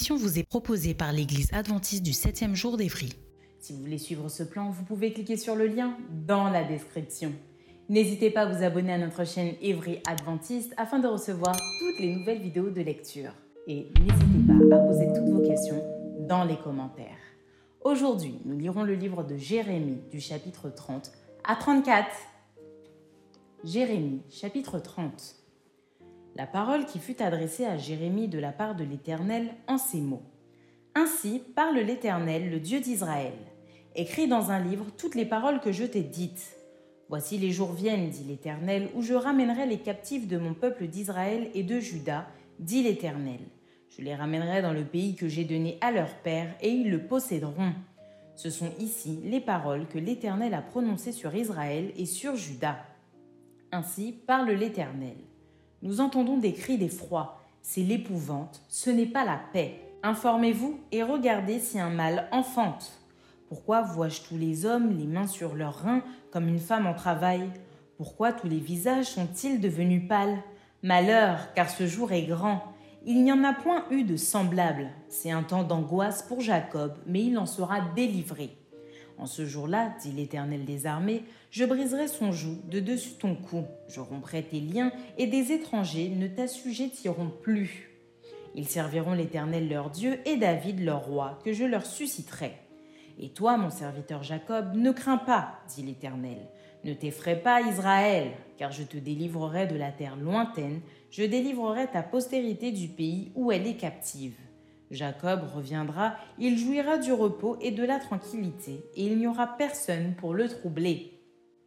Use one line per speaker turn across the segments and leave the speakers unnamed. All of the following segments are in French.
Émission vous est proposée par l'Église adventiste du 7e jour d'Évry.
Si vous voulez suivre ce plan, vous pouvez cliquer sur le lien dans la description. N'hésitez pas à vous abonner à notre chaîne Évry Adventiste afin de recevoir toutes les nouvelles vidéos de lecture. Et n'hésitez pas à poser toutes vos questions dans les commentaires. Aujourd'hui, nous lirons le livre de Jérémie du chapitre 30 à 34. Jérémie, chapitre 30 la parole qui fut adressée à Jérémie de la part de l'Éternel en ces mots. Ainsi parle l'Éternel, le Dieu d'Israël. Écris dans un livre toutes les paroles que je t'ai dites. Voici les jours viennent, dit l'Éternel, où je ramènerai les captifs de mon peuple d'Israël et de Juda, dit l'Éternel. Je les ramènerai dans le pays que j'ai donné à leur père, et ils le posséderont. Ce sont ici les paroles que l'Éternel a prononcées sur Israël et sur Juda. Ainsi parle l'Éternel. Nous entendons des cris d'effroi. C'est l'épouvante, ce n'est pas la paix. Informez-vous et regardez si un mâle enfante. Pourquoi vois-je tous les hommes les mains sur leurs reins comme une femme en travail? Pourquoi tous les visages sont-ils devenus pâles? Malheur, car ce jour est grand. Il n'y en a point eu de semblable. C'est un temps d'angoisse pour Jacob, mais il en sera délivré. En ce jour-là, dit l'Éternel des armées, je briserai son joug de dessus ton cou, je romprai tes liens, et des étrangers ne t'assujettiront plus. Ils serviront l'Éternel leur Dieu et David leur roi, que je leur susciterai. Et toi, mon serviteur Jacob, ne crains pas, dit l'Éternel. Ne t'effraie pas, Israël, car je te délivrerai de la terre lointaine, je délivrerai ta postérité du pays où elle est captive. Jacob reviendra, il jouira du repos et de la tranquillité, et il n'y aura personne pour le troubler.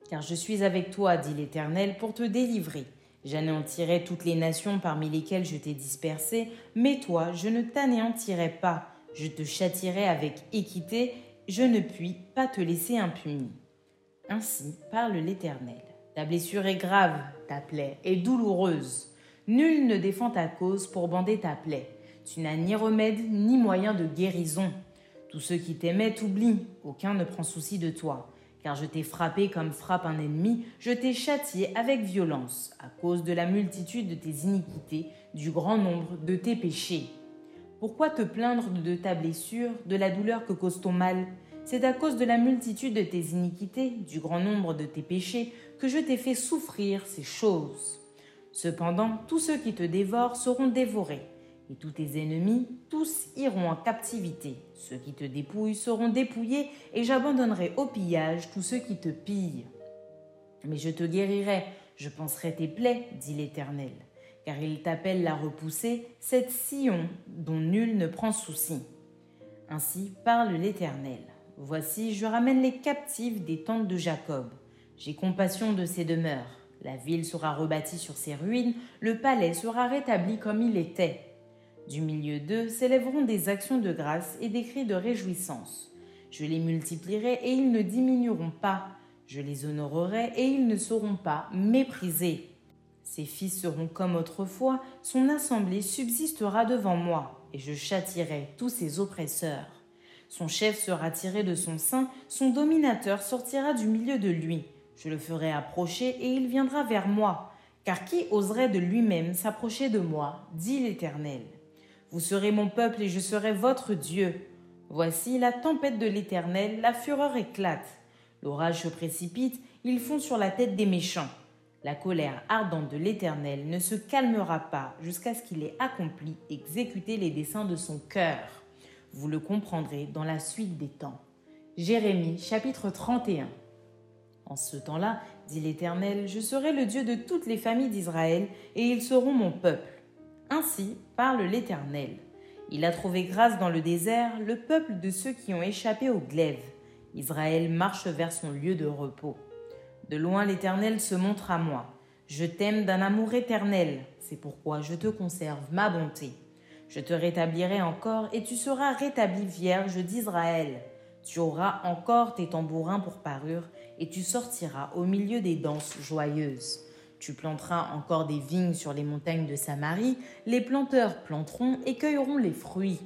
Car je suis avec toi, dit l'Éternel, pour te délivrer. J'anéantirai toutes les nations parmi lesquelles je t'ai dispersé, mais toi, je ne t'anéantirai pas. Je te châtirai avec équité, je ne puis pas te laisser impuni. Ainsi parle l'Éternel. Ta blessure est grave, ta plaie est douloureuse. Nul ne défend ta cause pour bander ta plaie. Tu n'as ni remède ni moyen de guérison. Tous ceux qui t'aimaient t'oublient, aucun ne prend souci de toi. Car je t'ai frappé comme frappe un ennemi, je t'ai châtié avec violence, à cause de la multitude de tes iniquités, du grand nombre de tes péchés. Pourquoi te plaindre de ta blessure, de la douleur que cause ton mal? C'est à cause de la multitude de tes iniquités, du grand nombre de tes péchés, que je t'ai fait souffrir ces choses. Cependant, tous ceux qui te dévorent seront dévorés tous tes ennemis, tous iront en captivité. Ceux qui te dépouillent seront dépouillés, et j'abandonnerai au pillage tous ceux qui te pillent. Mais je te guérirai, je penserai tes plaies, dit l'Éternel, car il t'appelle la repousser, cette Sion dont nul ne prend souci. Ainsi parle l'Éternel. Voici, je ramène les captifs des tentes de Jacob. J'ai compassion de ses demeures. La ville sera rebâtie sur ses ruines, le palais sera rétabli comme il était. Du milieu d'eux s'élèveront des actions de grâce et des cris de réjouissance. Je les multiplierai et ils ne diminueront pas. Je les honorerai et ils ne seront pas méprisés. Ses fils seront comme autrefois, son assemblée subsistera devant moi, et je châtirai tous ses oppresseurs. Son chef sera tiré de son sein, son dominateur sortira du milieu de lui. Je le ferai approcher et il viendra vers moi. Car qui oserait de lui-même s'approcher de moi dit l'Éternel. Vous serez mon peuple et je serai votre Dieu. Voici la tempête de l'Éternel, la fureur éclate. L'orage se précipite, ils font sur la tête des méchants. La colère ardente de l'Éternel ne se calmera pas jusqu'à ce qu'il ait accompli, exécuté les desseins de son cœur. Vous le comprendrez dans la suite des temps. Jérémie chapitre 31. En ce temps-là, dit l'Éternel, je serai le Dieu de toutes les familles d'Israël, et ils seront mon peuple. Ainsi parle l'Éternel. Il a trouvé grâce dans le désert le peuple de ceux qui ont échappé au glaive. Israël marche vers son lieu de repos. De loin l'Éternel se montre à moi. Je t'aime d'un amour éternel, c'est pourquoi je te conserve ma bonté. Je te rétablirai encore et tu seras rétabli vierge d'Israël. Tu auras encore tes tambourins pour parure et tu sortiras au milieu des danses joyeuses. Tu planteras encore des vignes sur les montagnes de Samarie, les planteurs planteront et cueilleront les fruits.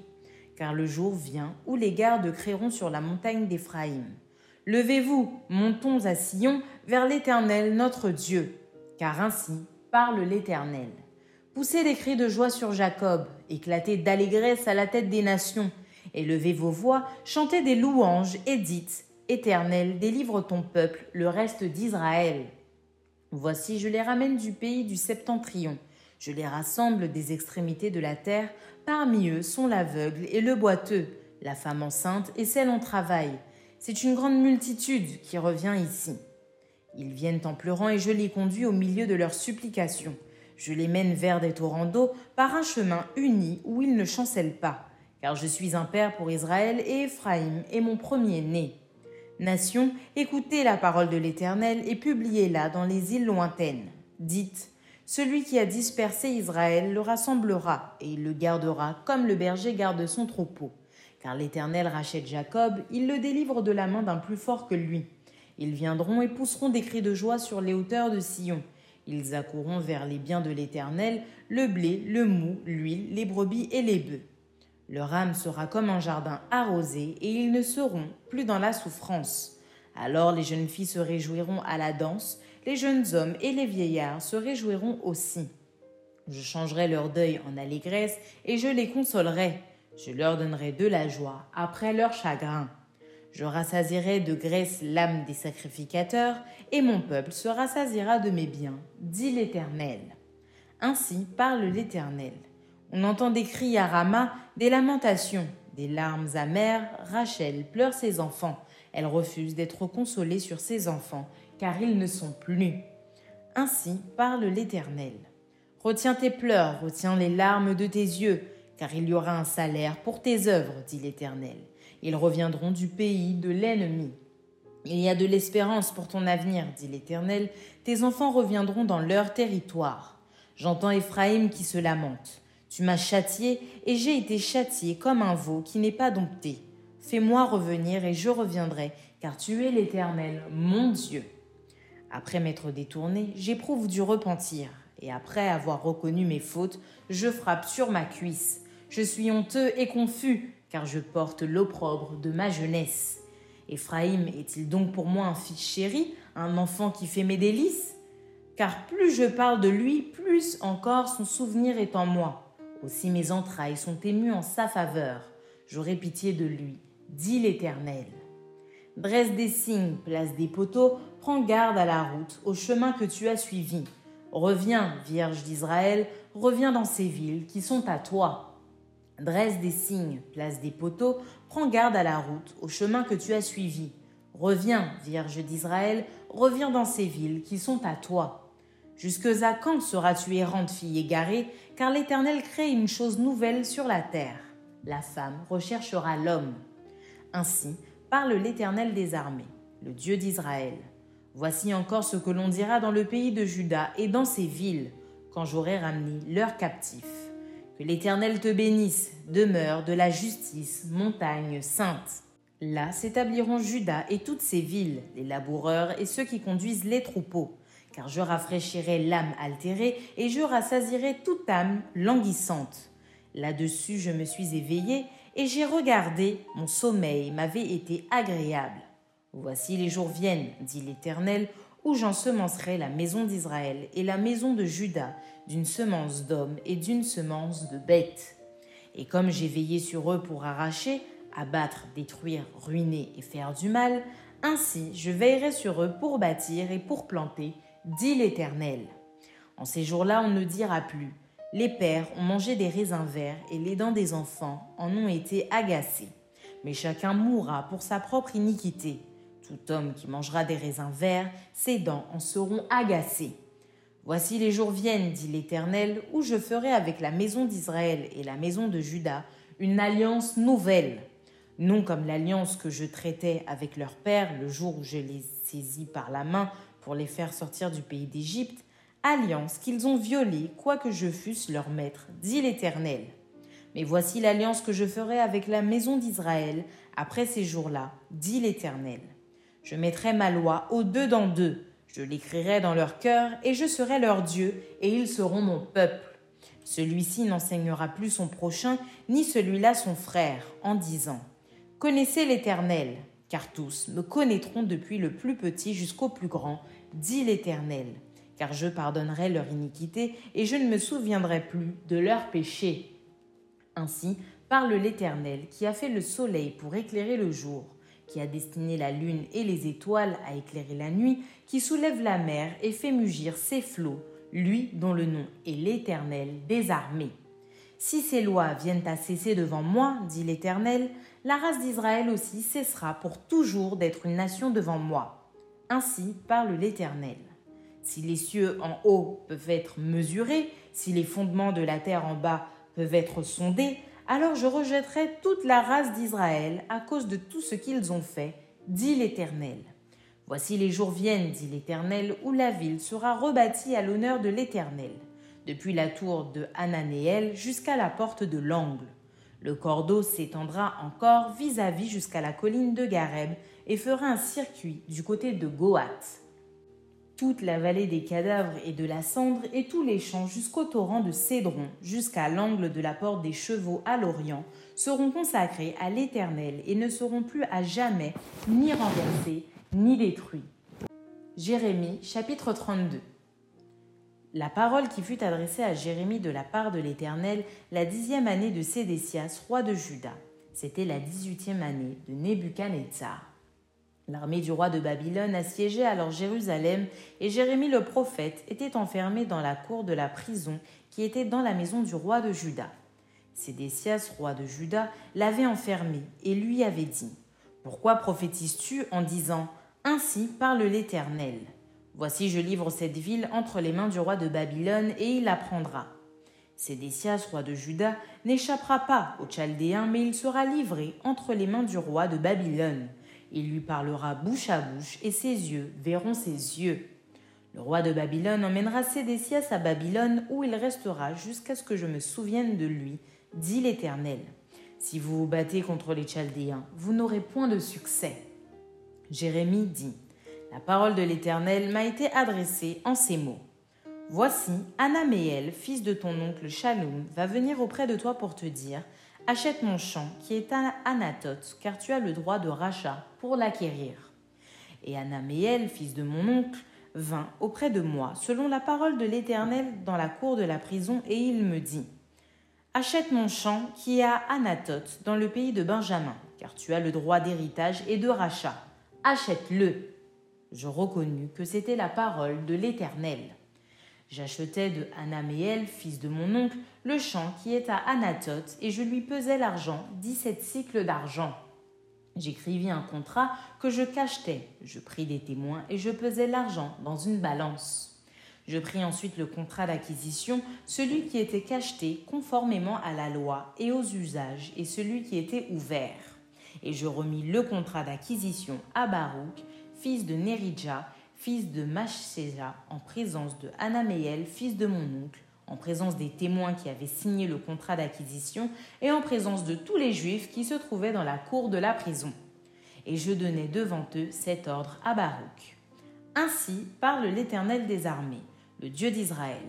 Car le jour vient où les gardes créeront sur la montagne d'Éphraïm. Levez-vous, montons à Sion vers l'Éternel notre Dieu, car ainsi parle l'Éternel. Poussez des cris de joie sur Jacob, éclatez d'allégresse à la tête des nations, élevez vos voix, chantez des louanges et dites Éternel, délivre ton peuple, le reste d'Israël. Voici, je les ramène du pays du septentrion. Je les rassemble des extrémités de la terre. Parmi eux sont l'aveugle et le boiteux, la femme enceinte et celle en travail. C'est une grande multitude qui revient ici. Ils viennent en pleurant et je les conduis au milieu de leurs supplications. Je les mène vers des torrents d'eau par un chemin uni où ils ne chancellent pas. Car je suis un père pour Israël et Éphraïm est mon premier-né. Nation, écoutez la parole de l'Éternel et publiez-la dans les îles lointaines. Dites, celui qui a dispersé Israël le rassemblera, et il le gardera comme le berger garde son troupeau. Car l'Éternel rachète Jacob, il le délivre de la main d'un plus fort que lui. Ils viendront et pousseront des cris de joie sur les hauteurs de Sion. Ils accourront vers les biens de l'Éternel, le blé, le mou, l'huile, les brebis et les bœufs. Leur âme sera comme un jardin arrosé, et ils ne seront plus dans la souffrance. Alors les jeunes filles se réjouiront à la danse, les jeunes hommes et les vieillards se réjouiront aussi. Je changerai leur deuil en allégresse, et je les consolerai. Je leur donnerai de la joie après leur chagrin. Je rassasierai de graisse l'âme des sacrificateurs, et mon peuple se rassasiera de mes biens, dit l'Éternel. Ainsi parle l'Éternel. On entend des cris à Rama, des lamentations, des larmes amères. Rachel pleure ses enfants. Elle refuse d'être consolée sur ses enfants, car ils ne sont plus. Ainsi parle l'Éternel. Retiens tes pleurs, retiens les larmes de tes yeux, car il y aura un salaire pour tes œuvres, dit l'Éternel. Ils reviendront du pays de l'ennemi. Il y a de l'espérance pour ton avenir, dit l'Éternel. Tes enfants reviendront dans leur territoire. J'entends Éphraïm qui se lamente. Tu m'as châtié, et j'ai été châtié comme un veau qui n'est pas dompté. Fais-moi revenir, et je reviendrai, car tu es l'Éternel, mon Dieu. Après m'être détourné, j'éprouve du repentir, et après avoir reconnu mes fautes, je frappe sur ma cuisse. Je suis honteux et confus, car je porte l'opprobre de ma jeunesse. Éphraïm est-il donc pour moi un fils chéri, un enfant qui fait mes délices? Car plus je parle de lui, plus encore son souvenir est en moi. Aussi mes entrailles sont émues en sa faveur. J'aurai pitié de lui, dit l'Éternel. Dresse des signes, place des poteaux, prends garde à la route, au chemin que tu as suivi. Reviens, Vierge d'Israël, reviens dans ces villes qui sont à toi. Dresse des signes, place des poteaux, prends garde à la route, au chemin que tu as suivi. Reviens, Vierge d'Israël, reviens dans ces villes qui sont à toi. Jusque à quand seras-tu errante fille égarée, car l'Éternel crée une chose nouvelle sur la terre. La femme recherchera l'homme. Ainsi parle l'Éternel des armées, le Dieu d'Israël. Voici encore ce que l'on dira dans le pays de Juda et dans ses villes, quand j'aurai ramené leurs captifs. Que l'Éternel te bénisse, demeure de la justice, montagne sainte. Là s'établiront Juda et toutes ses villes, les laboureurs et ceux qui conduisent les troupeaux car je rafraîchirai l'âme altérée et je rassasirai toute âme languissante. Là-dessus je me suis éveillé et j'ai regardé, mon sommeil m'avait été agréable. Voici les jours viennent, dit l'Éternel, où j'ensemencerai la maison d'Israël et la maison de Juda d'une semence d'hommes et d'une semence de bêtes. Et comme j'ai veillé sur eux pour arracher, abattre, détruire, ruiner et faire du mal, ainsi je veillerai sur eux pour bâtir et pour planter dit l'Éternel. En ces jours-là, on ne dira plus Les pères ont mangé des raisins verts et les dents des enfants en ont été agacées. Mais chacun mourra pour sa propre iniquité. Tout homme qui mangera des raisins verts, ses dents en seront agacées. Voici les jours viennent, dit l'Éternel, où je ferai avec la maison d'Israël et la maison de Juda une alliance nouvelle, non comme l'alliance que je traitais avec leur père le jour où je les saisis par la main pour les faire sortir du pays d'Égypte, alliance qu'ils ont violée, quoique je fusse leur maître, dit l'Éternel. Mais voici l'alliance que je ferai avec la maison d'Israël après ces jours-là, dit l'Éternel. Je mettrai ma loi au dedans d'eux, je l'écrirai dans leur cœur, et je serai leur Dieu, et ils seront mon peuple. Celui-ci n'enseignera plus son prochain, ni celui-là son frère, en disant Connaissez l'Éternel, car tous me connaîtront depuis le plus petit jusqu'au plus grand, dit l'Éternel, car je pardonnerai leur iniquité, et je ne me souviendrai plus de leurs péchés. Ainsi parle l'Éternel, qui a fait le soleil pour éclairer le jour, qui a destiné la lune et les étoiles à éclairer la nuit, qui soulève la mer et fait mugir ses flots, lui dont le nom est l'Éternel des armées. Si ces lois viennent à cesser devant moi, dit l'Éternel, la race d'Israël aussi cessera pour toujours d'être une nation devant moi. Ainsi parle l'Éternel. Si les cieux en haut peuvent être mesurés, si les fondements de la terre en bas peuvent être sondés, alors je rejetterai toute la race d'Israël à cause de tout ce qu'ils ont fait, dit l'Éternel. Voici les jours viennent, dit l'Éternel, où la ville sera rebâtie à l'honneur de l'Éternel, depuis la tour de Hananéel jusqu'à la porte de l'angle. Le cordeau s'étendra encore vis-à-vis jusqu'à la colline de Gareb et fera un circuit du côté de Goat toute la vallée des cadavres et de la cendre et tous les champs jusqu'au torrent de Cédron, jusqu'à l'angle de la porte des chevaux à l'Orient, seront consacrés à l'Éternel et ne seront plus à jamais ni renversés ni détruits. Jérémie chapitre 32 La parole qui fut adressée à Jérémie de la part de l'Éternel la dixième année de Sédécias, roi de Juda. C'était la dix-huitième année de Nebuchadnezzar. L'armée du roi de Babylone assiégeait alors Jérusalem, et Jérémie le prophète était enfermé dans la cour de la prison qui était dans la maison du roi de Juda. Sédécias, roi de Juda, l'avait enfermé et lui avait dit Pourquoi prophétises-tu en disant Ainsi parle l'Éternel? Voici, je livre cette ville entre les mains du roi de Babylone, et il la prendra. Sédécias, roi de Juda, n'échappera pas aux Chaldéens, mais il sera livré entre les mains du roi de Babylone. Il lui parlera bouche à bouche, et ses yeux verront ses yeux. Le roi de Babylone emmènera Sédécias à Babylone, où il restera jusqu'à ce que je me souvienne de lui, dit l'Éternel. Si vous vous battez contre les Chaldéens, vous n'aurez point de succès. Jérémie dit La parole de l'Éternel m'a été adressée en ces mots. Voici, Anaméel, fils de ton oncle Shalom, va venir auprès de toi pour te dire Achète mon champ qui est à Anatote, car tu as le droit de rachat pour l'acquérir. Et Anaméel, fils de mon oncle, vint auprès de moi, selon la parole de l'Éternel, dans la cour de la prison, et il me dit Achète mon champ qui est à Anatote, dans le pays de Benjamin, car tu as le droit d'héritage et de rachat. Achète-le. Je reconnus que c'était la parole de l'Éternel. J'achetai de Anaméel, fils de mon oncle, le champ qui est à Anatote, et je lui pesai l'argent, dix-sept cycles d'argent. J'écrivis un contrat que je cachetais, je pris des témoins et je pesai l'argent dans une balance. Je pris ensuite le contrat d'acquisition, celui qui était cacheté conformément à la loi et aux usages, et celui qui était ouvert. Et je remis le contrat d'acquisition à Baruch, fils de Neridja, fils de Machséja, en présence de Anaméel, fils de mon oncle, en présence des témoins qui avaient signé le contrat d'acquisition et en présence de tous les Juifs qui se trouvaient dans la cour de la prison. Et je donnai devant eux cet ordre à Baruch. Ainsi parle l'Éternel des armées, le Dieu d'Israël.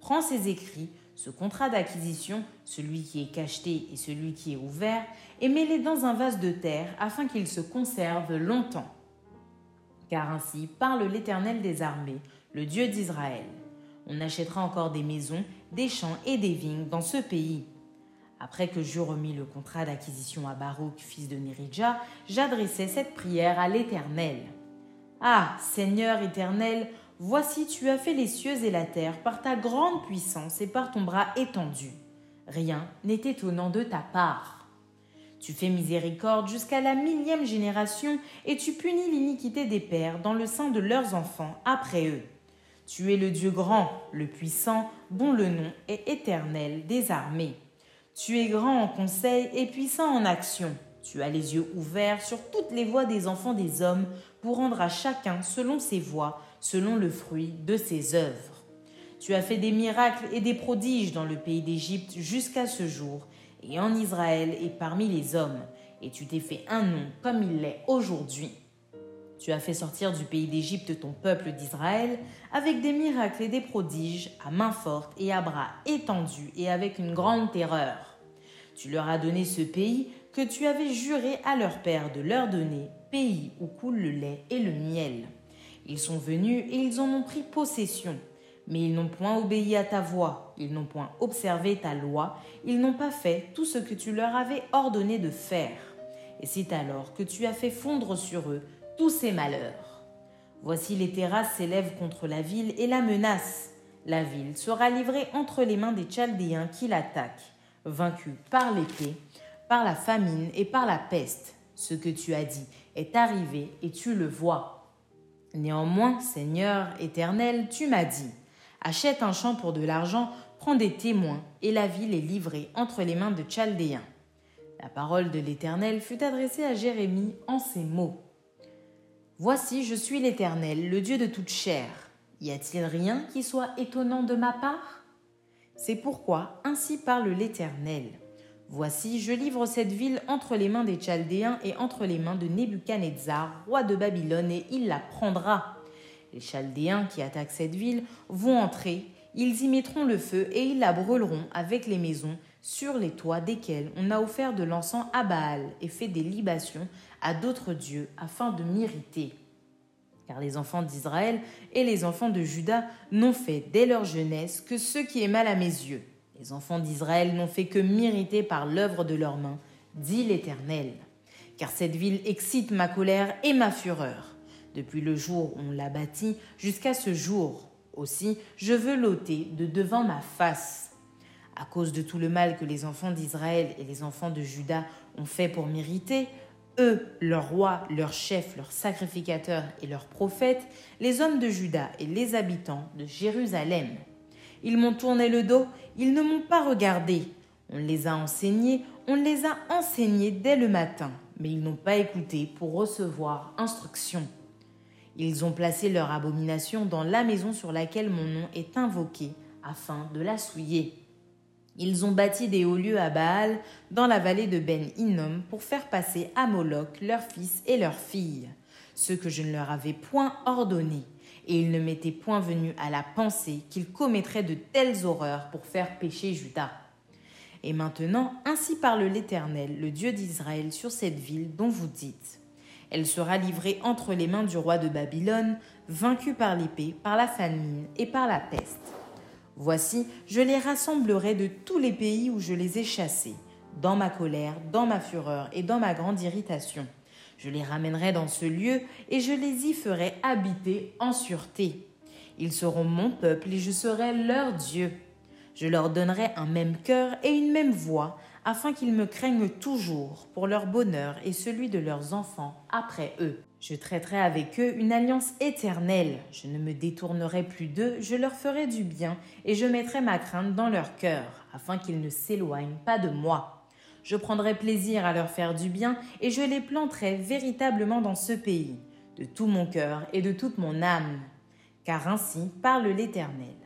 Prends ces écrits, ce contrat d'acquisition, celui qui est cacheté et celui qui est ouvert, et mets-les dans un vase de terre afin qu'ils se conservent longtemps car ainsi parle l'Éternel des armées, le Dieu d'Israël. On achètera encore des maisons, des champs et des vignes dans ce pays. Après que j'eus remis le contrat d'acquisition à Baruch, fils de Neridja, j'adressai cette prière à l'Éternel. Ah, Seigneur éternel, voici tu as fait les cieux et la terre par ta grande puissance et par ton bras étendu. Rien n'est étonnant de ta part. Tu fais miséricorde jusqu'à la millième génération et tu punis l'iniquité des pères dans le sein de leurs enfants après eux. Tu es le Dieu grand, le puissant, dont le nom est éternel des armées. Tu es grand en conseil et puissant en action. Tu as les yeux ouverts sur toutes les voies des enfants des hommes pour rendre à chacun selon ses voies, selon le fruit de ses œuvres. Tu as fait des miracles et des prodiges dans le pays d'Égypte jusqu'à ce jour, et en Israël et parmi les hommes, et tu t'es fait un nom comme il l'est aujourd'hui. Tu as fait sortir du pays d'Égypte ton peuple d'Israël avec des miracles et des prodiges, à main forte et à bras étendus et avec une grande terreur. Tu leur as donné ce pays que tu avais juré à leur père de leur donner, pays où coule le lait et le miel. Ils sont venus et ils en ont pris possession. Mais ils n'ont point obéi à ta voix, ils n'ont point observé ta loi, ils n'ont pas fait tout ce que tu leur avais ordonné de faire. Et c'est alors que tu as fait fondre sur eux tous ces malheurs. Voici les terrasses s'élèvent contre la ville et la menacent. La ville sera livrée entre les mains des Chaldéens qui l'attaquent, vaincue par l'épée, par la famine et par la peste. Ce que tu as dit est arrivé et tu le vois. Néanmoins, Seigneur éternel, tu m'as dit, achète un champ pour de l'argent, prends des témoins, et la ville est livrée entre les mains de Chaldéens. La parole de l'Éternel fut adressée à Jérémie en ces mots. Voici, je suis l'Éternel, le Dieu de toute chair. Y a-t-il rien qui soit étonnant de ma part? C'est pourquoi ainsi parle l'Éternel. Voici, je livre cette ville entre les mains des Chaldéens et entre les mains de Nebuchadnezzar, roi de Babylone, et il la prendra. Les Chaldéens qui attaquent cette ville vont entrer, ils y mettront le feu et ils la brûleront avec les maisons sur les toits desquels on a offert de l'encens à Baal et fait des libations à d'autres dieux afin de m'irriter. Car les enfants d'Israël et les enfants de Juda n'ont fait dès leur jeunesse que ce qui est mal à mes yeux. Les enfants d'Israël n'ont fait que m'irriter par l'œuvre de leurs mains, dit l'Éternel. Car cette ville excite ma colère et ma fureur. Depuis le jour où on l'a bâtie jusqu'à ce jour. Aussi, je veux l'ôter de devant ma face. À cause de tout le mal que les enfants d'Israël et les enfants de Juda ont fait pour m'irriter, eux, leurs rois, leurs chefs, leurs sacrificateurs et leurs prophètes, les hommes de Juda et les habitants de Jérusalem. Ils m'ont tourné le dos, ils ne m'ont pas regardé. On les a enseignés, on les a enseignés dès le matin, mais ils n'ont pas écouté pour recevoir instruction. Ils ont placé leur abomination dans la maison sur laquelle mon nom est invoqué, afin de la souiller. Ils ont bâti des hauts lieux à Baal dans la vallée de Ben Hinnom pour faire passer à Moloch leurs fils et leurs filles, ce que je ne leur avais point ordonné, et il ne m'était point venu à la pensée qu'ils commettraient de telles horreurs pour faire pécher Judas. Et maintenant, ainsi parle l'Éternel, le Dieu d'Israël, sur cette ville dont vous dites. Elle sera livrée entre les mains du roi de Babylone, vaincue par l'épée, par la famine et par la peste. Voici, je les rassemblerai de tous les pays où je les ai chassés, dans ma colère, dans ma fureur et dans ma grande irritation. Je les ramènerai dans ce lieu et je les y ferai habiter en sûreté. Ils seront mon peuple et je serai leur Dieu. Je leur donnerai un même cœur et une même voix, afin qu'ils me craignent toujours pour leur bonheur et celui de leurs enfants après eux. Je traiterai avec eux une alliance éternelle. Je ne me détournerai plus d'eux, je leur ferai du bien, et je mettrai ma crainte dans leur cœur, afin qu'ils ne s'éloignent pas de moi. Je prendrai plaisir à leur faire du bien, et je les planterai véritablement dans ce pays, de tout mon cœur et de toute mon âme. Car ainsi parle l'Éternel.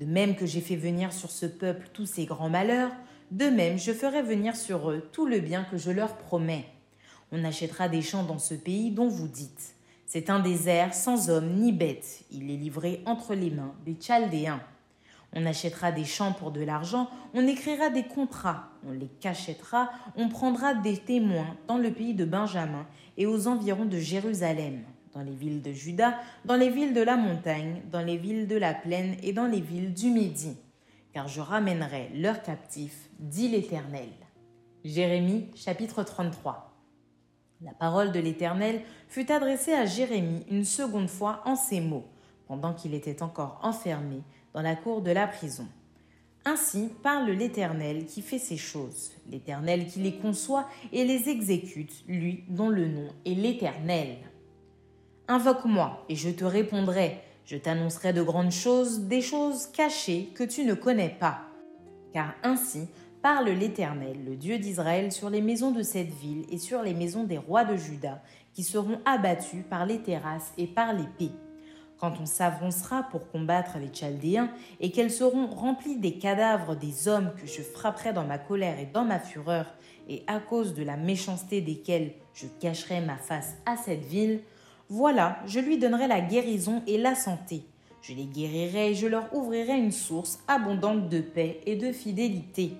De même que j'ai fait venir sur ce peuple tous ces grands malheurs, de même je ferai venir sur eux tout le bien que je leur promets. On achètera des champs dans ce pays dont vous dites. C'est un désert sans homme ni bête. Il est livré entre les mains des Chaldéens. On achètera des champs pour de l'argent, on écrira des contrats, on les cachètera, on prendra des témoins dans le pays de Benjamin et aux environs de Jérusalem, dans les villes de Juda, dans les villes de la montagne, dans les villes de la plaine et dans les villes du Midi. Car je ramènerai leurs captifs, dit l'Éternel. Jérémie chapitre 33. La parole de l'Éternel fut adressée à Jérémie une seconde fois en ces mots, pendant qu'il était encore enfermé dans la cour de la prison. Ainsi parle l'Éternel qui fait ces choses, l'Éternel qui les conçoit et les exécute, lui dont le nom est l'Éternel. Invoque-moi et je te répondrai, je t'annoncerai de grandes choses, des choses cachées que tu ne connais pas. Car ainsi parle l'Éternel, le Dieu d'Israël, sur les maisons de cette ville et sur les maisons des rois de Juda, qui seront abattus par les terrasses et par l'épée quand on s'avancera pour combattre les Chaldéens, et qu'elles seront remplies des cadavres des hommes que je frapperai dans ma colère et dans ma fureur, et à cause de la méchanceté desquels je cacherai ma face à cette ville, voilà, je lui donnerai la guérison et la santé. Je les guérirai et je leur ouvrirai une source abondante de paix et de fidélité.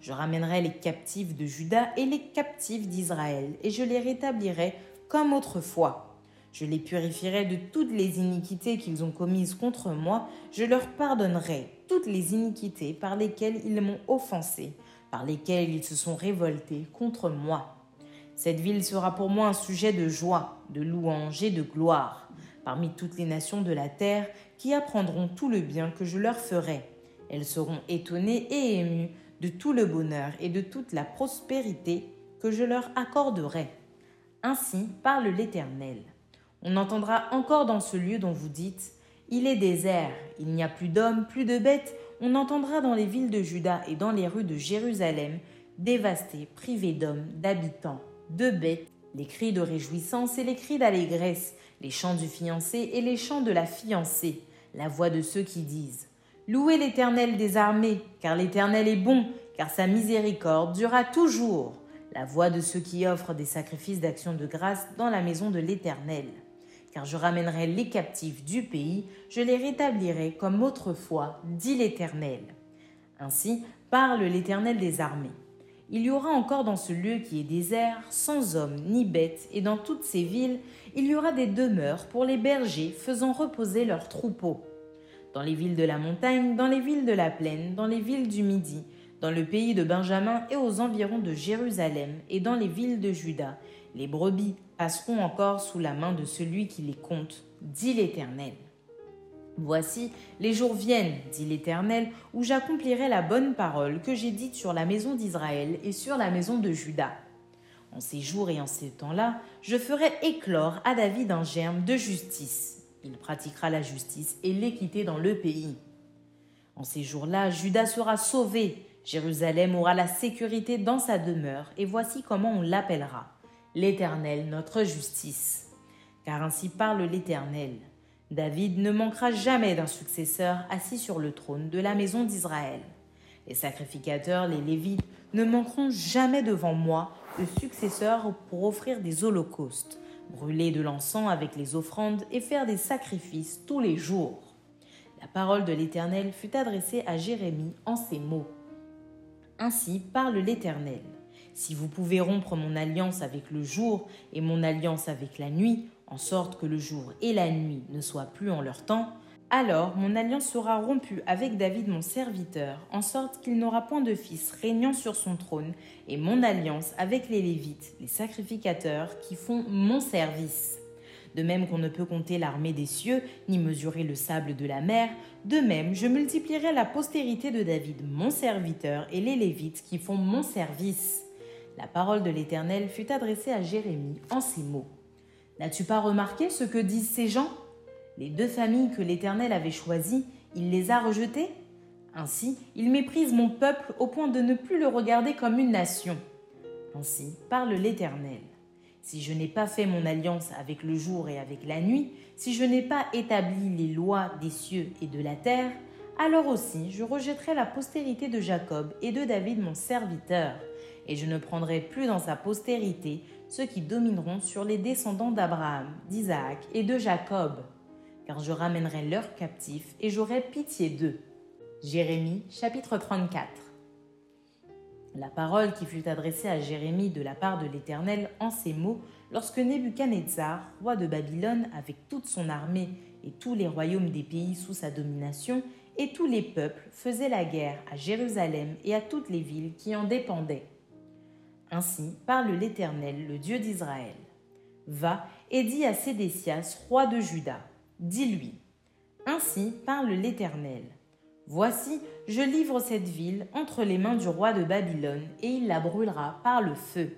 Je ramènerai les captifs de Juda et les captifs d'Israël, et je les rétablirai comme autrefois je les purifierai de toutes les iniquités qu'ils ont commises contre moi, je leur pardonnerai toutes les iniquités par lesquelles ils m'ont offensé, par lesquelles ils se sont révoltés contre moi. Cette ville sera pour moi un sujet de joie, de louange et de gloire, parmi toutes les nations de la terre qui apprendront tout le bien que je leur ferai. Elles seront étonnées et émues de tout le bonheur et de toute la prospérité que je leur accorderai. Ainsi parle l'Éternel. On entendra encore dans ce lieu dont vous dites Il est désert, il n'y a plus d'hommes, plus de bêtes. On entendra dans les villes de Juda et dans les rues de Jérusalem, dévastées, privées d'hommes, d'habitants, de bêtes, les cris de réjouissance et les cris d'allégresse, les chants du fiancé et les chants de la fiancée, la voix de ceux qui disent Louez l'Éternel des armées, car l'Éternel est bon, car sa miséricorde durera toujours. La voix de ceux qui offrent des sacrifices d'action de grâce dans la maison de l'Éternel car je ramènerai les captifs du pays, je les rétablirai comme autrefois, dit l'Éternel. Ainsi parle l'Éternel des armées. Il y aura encore dans ce lieu qui est désert, sans hommes ni bêtes, et dans toutes ces villes, il y aura des demeures pour les bergers faisant reposer leurs troupeaux. Dans les villes de la montagne, dans les villes de la plaine, dans les villes du Midi, dans le pays de Benjamin et aux environs de Jérusalem, et dans les villes de Juda, les brebis passeront encore sous la main de celui qui les compte, dit l'Éternel. Voici, les jours viennent, dit l'Éternel, où j'accomplirai la bonne parole que j'ai dite sur la maison d'Israël et sur la maison de Juda. En ces jours et en ces temps-là, je ferai éclore à David un germe de justice. Il pratiquera la justice et l'équité dans le pays. En ces jours-là, Juda sera sauvé, Jérusalem aura la sécurité dans sa demeure, et voici comment on l'appellera l'Éternel notre justice. Car ainsi parle l'Éternel. David ne manquera jamais d'un successeur assis sur le trône de la maison d'Israël. Les sacrificateurs, les Lévites, ne manqueront jamais devant moi de successeurs pour offrir des holocaustes, brûler de l'encens avec les offrandes et faire des sacrifices tous les jours. La parole de l'Éternel fut adressée à Jérémie en ces mots. Ainsi parle l'Éternel. Si vous pouvez rompre mon alliance avec le jour et mon alliance avec la nuit, en sorte que le jour et la nuit ne soient plus en leur temps, alors mon alliance sera rompue avec David mon serviteur, en sorte qu'il n'aura point de fils régnant sur son trône, et mon alliance avec les Lévites, les sacrificateurs, qui font mon service. De même qu'on ne peut compter l'armée des cieux, ni mesurer le sable de la mer, de même je multiplierai la postérité de David mon serviteur et les Lévites qui font mon service. La parole de l'Éternel fut adressée à Jérémie en ces mots. N'as-tu pas remarqué ce que disent ces gens? Les deux familles que l'Éternel avait choisies, il les a rejetées? Ainsi, il méprise mon peuple au point de ne plus le regarder comme une nation. Ainsi parle l'Éternel. Si je n'ai pas fait mon alliance avec le jour et avec la nuit, si je n'ai pas établi les lois des cieux et de la terre, alors aussi je rejetterai la postérité de Jacob et de David mon serviteur, et je ne prendrai plus dans sa postérité ceux qui domineront sur les descendants d'Abraham, d'Isaac et de Jacob, car je ramènerai leurs captifs et j'aurai pitié d'eux. Jérémie chapitre 34 La parole qui fut adressée à Jérémie de la part de l'Éternel en ces mots, lorsque Nebuchadnezzar, roi de Babylone, avec toute son armée et tous les royaumes des pays sous sa domination, et tous les peuples faisaient la guerre à Jérusalem et à toutes les villes qui en dépendaient. Ainsi parle l'Éternel, le Dieu d'Israël. Va et dis à Sédécias, roi de Juda, dis-lui. Ainsi parle l'Éternel. Voici, je livre cette ville entre les mains du roi de Babylone, et il la brûlera par le feu.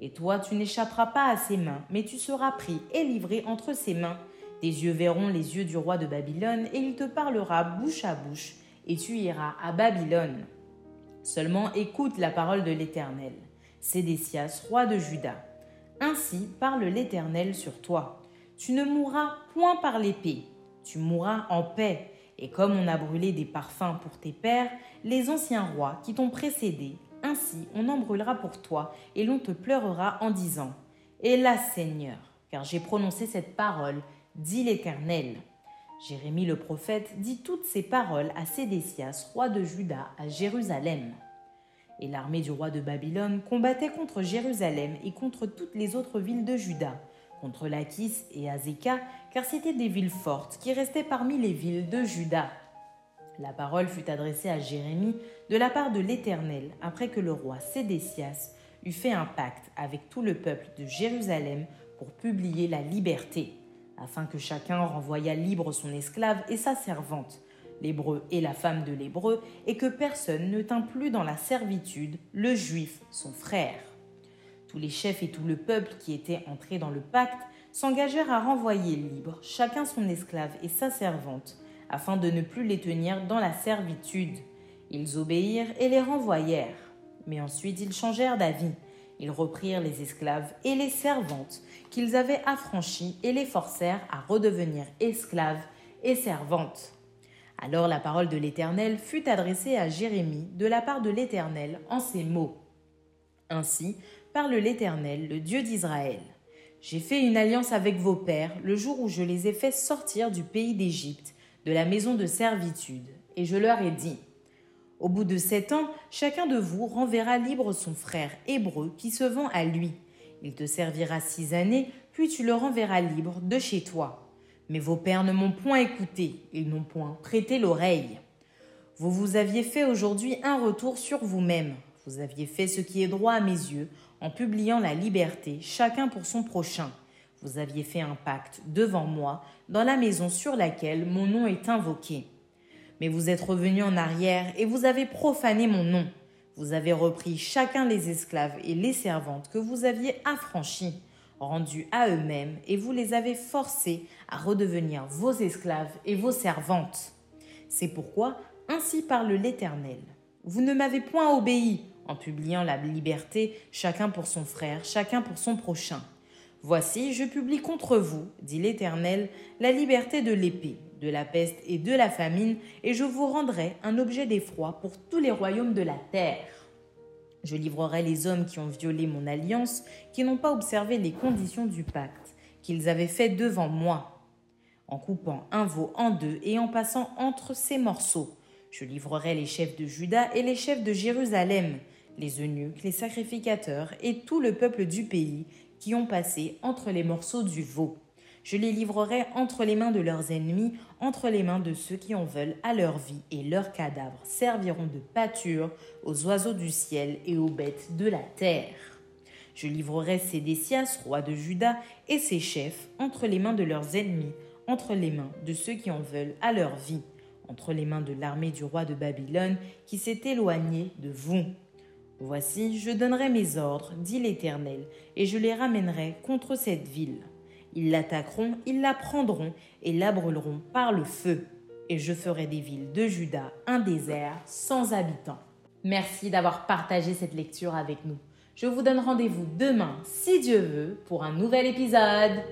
Et toi, tu n'échapperas pas à ses mains, mais tu seras pris et livré entre ses mains. Tes yeux verront les yeux du roi de Babylone, et il te parlera bouche à bouche, et tu iras à Babylone. Seulement écoute la parole de l'Éternel. Sédécias, roi de Juda. Ainsi parle l'Éternel sur toi. Tu ne mourras point par l'épée, tu mourras en paix et comme on a brûlé des parfums pour tes pères, les anciens rois qui t'ont précédé, ainsi on en brûlera pour toi, et l'on te pleurera en disant Hélas Seigneur, car j'ai prononcé cette parole, dit l'Éternel. Jérémie le prophète dit toutes ces paroles à Sédécias, roi de Juda, à Jérusalem. Et l'armée du roi de Babylone combattait contre Jérusalem et contre toutes les autres villes de Juda, contre Lachis et Azéka, car c'étaient des villes fortes qui restaient parmi les villes de Juda. La parole fut adressée à Jérémie de la part de l'Éternel après que le roi Sédécias eut fait un pacte avec tout le peuple de Jérusalem pour publier la liberté, afin que chacun renvoyât libre son esclave et sa servante, l'hébreu et la femme de l'hébreu, et que personne ne tint plus dans la servitude le juif, son frère. Tous les chefs et tout le peuple qui étaient entrés dans le pacte s'engagèrent à renvoyer libres chacun son esclave et sa servante, afin de ne plus les tenir dans la servitude. Ils obéirent et les renvoyèrent. Mais ensuite ils changèrent d'avis. Ils reprirent les esclaves et les servantes qu'ils avaient affranchis et les forcèrent à redevenir esclaves et servantes. Alors la parole de l'Éternel fut adressée à Jérémie de la part de l'Éternel en ces mots. Ainsi parle l'Éternel, le Dieu d'Israël. J'ai fait une alliance avec vos pères le jour où je les ai fait sortir du pays d'Égypte, de la maison de servitude, et je leur ai dit, Au bout de sept ans, chacun de vous renverra libre son frère hébreu qui se vend à lui. Il te servira six années, puis tu le renverras libre de chez toi. Mais vos pères ne m'ont point écouté, ils n'ont point prêté l'oreille. Vous vous aviez fait aujourd'hui un retour sur vous-même, vous aviez fait ce qui est droit à mes yeux, en publiant la liberté, chacun pour son prochain. Vous aviez fait un pacte devant moi, dans la maison sur laquelle mon nom est invoqué. Mais vous êtes revenu en arrière et vous avez profané mon nom. Vous avez repris chacun les esclaves et les servantes que vous aviez affranchis, rendus à eux-mêmes, et vous les avez forcés à redevenir vos esclaves et vos servantes. C'est pourquoi, ainsi parle l'Éternel. Vous ne m'avez point obéi, en publiant la liberté, chacun pour son frère, chacun pour son prochain. Voici, je publie contre vous, dit l'Éternel, la liberté de l'épée, de la peste et de la famine, et je vous rendrai un objet d'effroi pour tous les royaumes de la terre. Je livrerai les hommes qui ont violé mon alliance, qui n'ont pas observé les conditions du pacte, qu'ils avaient fait devant moi, en coupant un veau en deux et en passant entre ces morceaux. Je livrerai les chefs de Juda et les chefs de Jérusalem, les eunuques, les sacrificateurs et tout le peuple du pays qui ont passé entre les morceaux du veau. Je les livrerai entre les mains de leurs ennemis, entre les mains de ceux qui en veulent à leur vie, et leurs cadavres serviront de pâture aux oiseaux du ciel et aux bêtes de la terre. Je livrerai Sédécias, roi de Juda, et ses chefs entre les mains de leurs ennemis, entre les mains de ceux qui en veulent à leur vie, entre les mains de l'armée du roi de Babylone qui s'est éloignée de vous. Voici, je donnerai mes ordres, dit l'Éternel, et je les ramènerai contre cette ville. Ils l'attaqueront, ils la prendront, et la brûleront par le feu. Et je ferai des villes de Juda un désert sans habitants. Merci d'avoir partagé cette lecture avec nous. Je vous donne rendez-vous demain, si Dieu veut, pour un nouvel épisode.